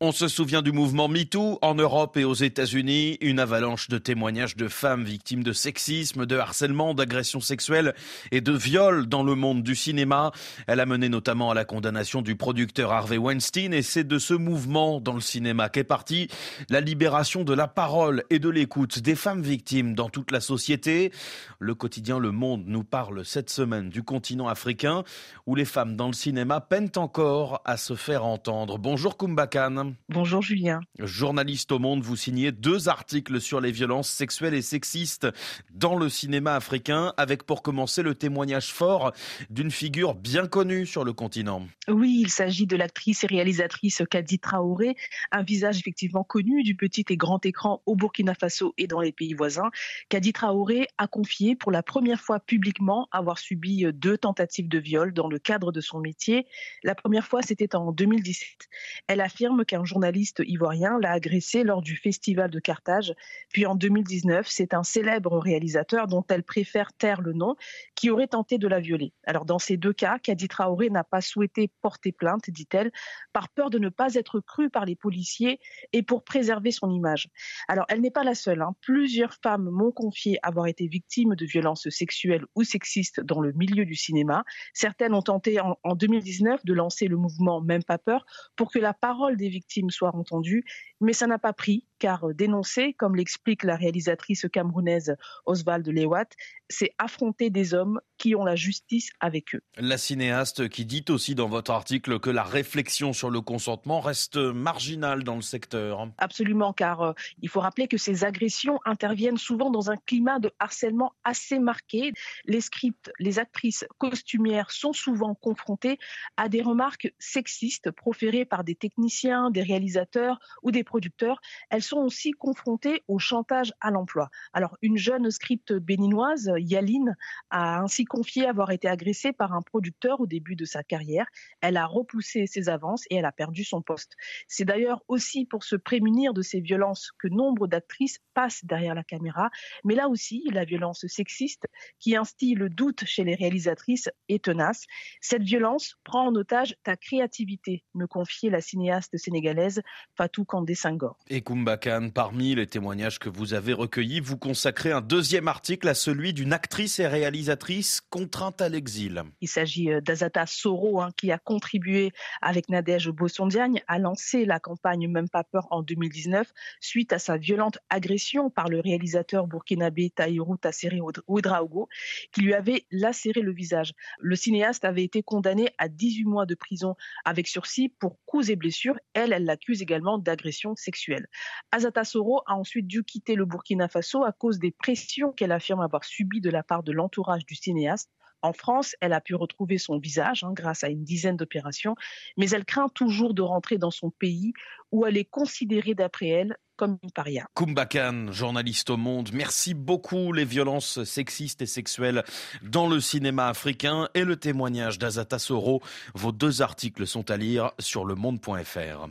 On se souvient du mouvement MeToo en Europe et aux États-Unis, une avalanche de témoignages de femmes victimes de sexisme, de harcèlement, d'agressions sexuelles et de viols dans le monde du cinéma. Elle a mené notamment à la condamnation du producteur Harvey Weinstein et c'est de ce mouvement dans le cinéma qu'est partie la libération de la parole et de l'écoute des femmes victimes dans toute la société. Le quotidien Le Monde nous parle cette semaine du continent africain où les femmes dans le cinéma peinent encore à se faire entendre. Bonjour Kumbakan. Bonjour Julien. Journaliste au Monde, vous signez deux articles sur les violences sexuelles et sexistes dans le cinéma africain, avec pour commencer le témoignage fort d'une figure bien connue sur le continent. Oui, il s'agit de l'actrice et réalisatrice Kadi Traoré, un visage effectivement connu du petit et grand écran au Burkina Faso et dans les pays voisins. Kadi Traoré a confié pour la première fois publiquement avoir subi deux tentatives de viol dans le cadre de son métier. La première fois, c'était en 2017. Elle affirme qu'un un journaliste ivoirien l'a agressée lors du festival de Carthage. Puis en 2019, c'est un célèbre réalisateur dont elle préfère taire le nom qui aurait tenté de la violer. Alors dans ces deux cas, Kadi Traoré n'a pas souhaité porter plainte, dit-elle, par peur de ne pas être crue par les policiers et pour préserver son image. Alors elle n'est pas la seule. Hein. Plusieurs femmes m'ont confié avoir été victimes de violences sexuelles ou sexistes dans le milieu du cinéma. Certaines ont tenté en, en 2019 de lancer le mouvement Même pas peur pour que la parole des victimes soit entendue, mais ça n'a pas pris car euh, dénoncer, comme l'explique la réalisatrice camerounaise Oswald Lewat, c'est affronter des hommes qui ont la justice avec eux. La cinéaste qui dit aussi dans votre article que la réflexion sur le consentement reste marginale dans le secteur. Absolument, car euh, il faut rappeler que ces agressions interviennent souvent dans un climat de harcèlement assez marqué. Les scripts, les actrices costumières sont souvent confrontées à des remarques sexistes proférées par des techniciens, des réalisateurs ou des producteurs. Elles sont aussi confrontées au chantage à l'emploi. Alors, une jeune script béninoise, Yaline, a ainsi confié avoir été agressée par un producteur au début de sa carrière. Elle a repoussé ses avances et elle a perdu son poste. C'est d'ailleurs aussi pour se prémunir de ces violences que nombre d'actrices passent derrière la caméra. Mais là aussi, la violence sexiste qui instille le doute chez les réalisatrices est tenace. Cette violence prend en otage ta créativité, me confiait la cinéaste sénégalaise Fatou Kandé Senghor. Et parmi les témoignages que vous avez recueillis, vous consacrez un deuxième article à celui d'une actrice et réalisatrice contrainte à l'exil. Il s'agit euh, d'Azata Soro, hein, qui a contribué avec Nadège Bossondiagne à lancer la campagne Même pas peur en 2019 suite à sa violente agression par le réalisateur burkinabé Taïrou Tasseri Ouedraogo, qui lui avait lacéré le visage. Le cinéaste avait été condamné à 18 mois de prison avec sursis pour coups et blessures. Elle, elle l'accuse également d'agression sexuelle. Azata Soro a ensuite dû quitter le Burkina Faso à cause des pressions qu'elle affirme avoir subies de la part de l'entourage du cinéaste. En France, elle a pu retrouver son visage hein, grâce à une dizaine d'opérations, mais elle craint toujours de rentrer dans son pays où elle est considérée d'après elle comme une paria. Kumbakan, journaliste au Monde, merci beaucoup. Les violences sexistes et sexuelles dans le cinéma africain et le témoignage d'Azata Soro. Vos deux articles sont à lire sur lemonde.fr.